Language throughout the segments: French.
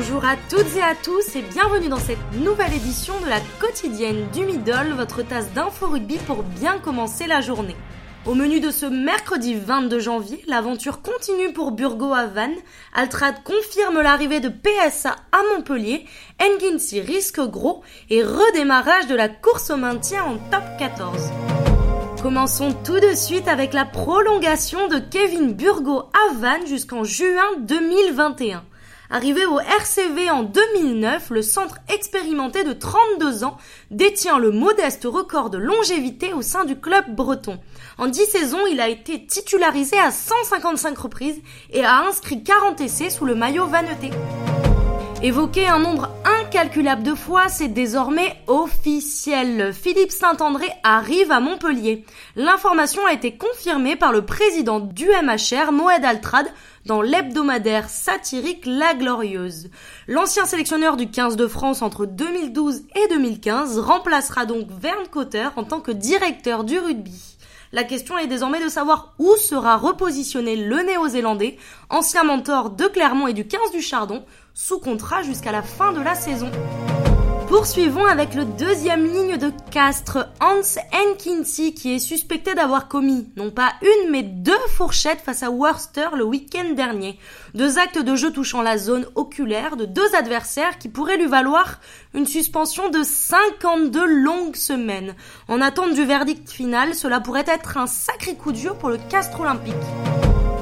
Bonjour à toutes et à tous et bienvenue dans cette nouvelle édition de la quotidienne du Middle, votre tasse d'info rugby pour bien commencer la journée. Au menu de ce mercredi 22 janvier, l'aventure continue pour Burgo à Vannes. Altrad confirme l'arrivée de PSA à Montpellier. Enginsi risque gros et redémarrage de la course au maintien en top 14. Commençons tout de suite avec la prolongation de Kevin Burgo à Vannes jusqu'en juin 2021. Arrivé au RCV en 2009, le centre expérimenté de 32 ans détient le modeste record de longévité au sein du club breton. En 10 saisons, il a été titularisé à 155 reprises et a inscrit 40 essais sous le maillot vanneté. Évoquer un nombre incalculable de fois, c'est désormais officiel. Philippe Saint-André arrive à Montpellier. L'information a été confirmée par le président du MHR, Moed Altrad, dans l'hebdomadaire satirique La Glorieuse. L'ancien sélectionneur du 15 de France entre 2012 et 2015 remplacera donc Verne Cotter en tant que directeur du rugby. La question est désormais de savoir où sera repositionné le néo-zélandais, ancien mentor de Clermont et du 15 du Chardon, sous contrat jusqu'à la fin de la saison. Poursuivons avec le deuxième ligne de Castres, Hans Enkinsey, qui est suspecté d'avoir commis non pas une mais deux fourchettes face à Worcester le week-end dernier. Deux actes de jeu touchant la zone oculaire de deux adversaires qui pourraient lui valoir une suspension de 52 longues semaines. En attente du verdict final, cela pourrait être un sacré coup dur pour le Castres olympique.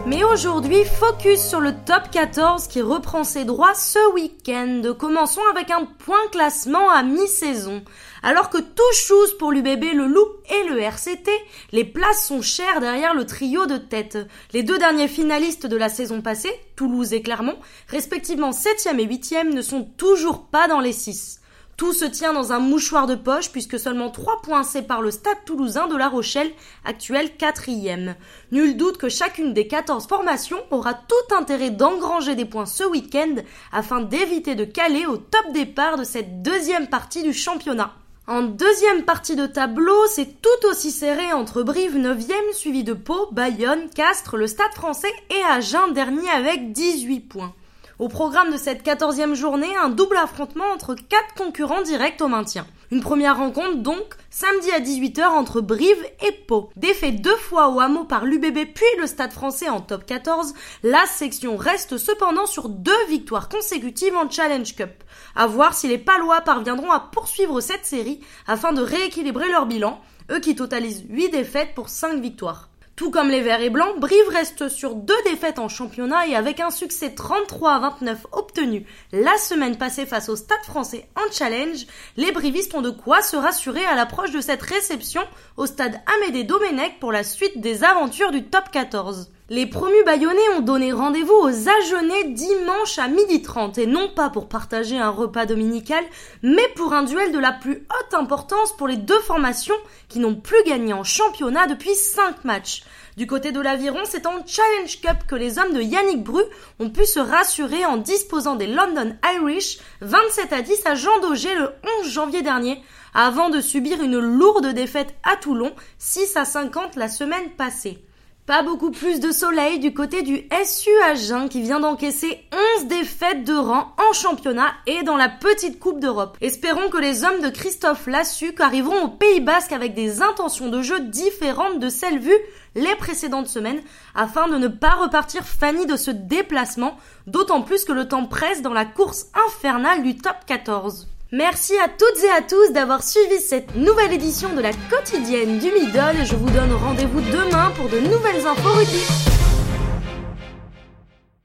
Mais aujourd'hui, focus sur le top 14 qui reprend ses droits ce week-end. Commençons avec un point classement à mi-saison. Alors que tout chose pour l'UBB, le Loup et le RCT, les places sont chères derrière le trio de tête. Les deux derniers finalistes de la saison passée, Toulouse et Clermont, respectivement 7e et 8e, ne sont toujours pas dans les 6. Tout se tient dans un mouchoir de poche puisque seulement 3 points séparent le stade toulousain de La Rochelle, actuel quatrième. Nul doute que chacune des 14 formations aura tout intérêt d'engranger des points ce week-end afin d'éviter de caler au top départ de cette deuxième partie du championnat. En deuxième partie de tableau, c'est tout aussi serré entre Brive 9e suivi de Pau, Bayonne, Castres, le Stade français et Agen dernier avec 18 points. Au programme de cette quatorzième journée, un double affrontement entre quatre concurrents directs au maintien. Une première rencontre donc, samedi à 18h entre Brive et Pau. Défait deux fois au hameau par l'UBB puis le Stade français en top 14, la section reste cependant sur deux victoires consécutives en Challenge Cup. À voir si les Palois parviendront à poursuivre cette série afin de rééquilibrer leur bilan, eux qui totalisent 8 défaites pour 5 victoires. Tout comme les Verts et Blancs, Brive reste sur deux défaites en championnat et avec un succès 33 à 29 obtenu la semaine passée face au Stade français en challenge, les Brivistes ont de quoi se rassurer à l'approche de cette réception au Stade Amédée Domenech pour la suite des aventures du top 14. Les promus bayonnais ont donné rendez-vous aux Agenais dimanche à 12h30 et non pas pour partager un repas dominical, mais pour un duel de la plus haute importance pour les deux formations qui n'ont plus gagné en championnat depuis 5 matchs. Du côté de l'Aviron, c'est en Challenge Cup que les hommes de Yannick Bru ont pu se rassurer en disposant des London Irish 27 à 10 à Jean Daugé le 11 janvier dernier, avant de subir une lourde défaite à Toulon 6 à 50 la semaine passée. Pas beaucoup plus de soleil du côté du SU Agen qui vient d'encaisser 11 défaites de rang en championnat et dans la petite Coupe d'Europe. Espérons que les hommes de Christophe Lassuc arriveront au Pays Basque avec des intentions de jeu différentes de celles vues les précédentes semaines afin de ne pas repartir Fanny de ce déplacement, d'autant plus que le temps presse dans la course infernale du top 14. Merci à toutes et à tous d'avoir suivi cette nouvelle édition de la quotidienne du Middle. Je vous donne rendez-vous demain pour de nouvelles infos rugby.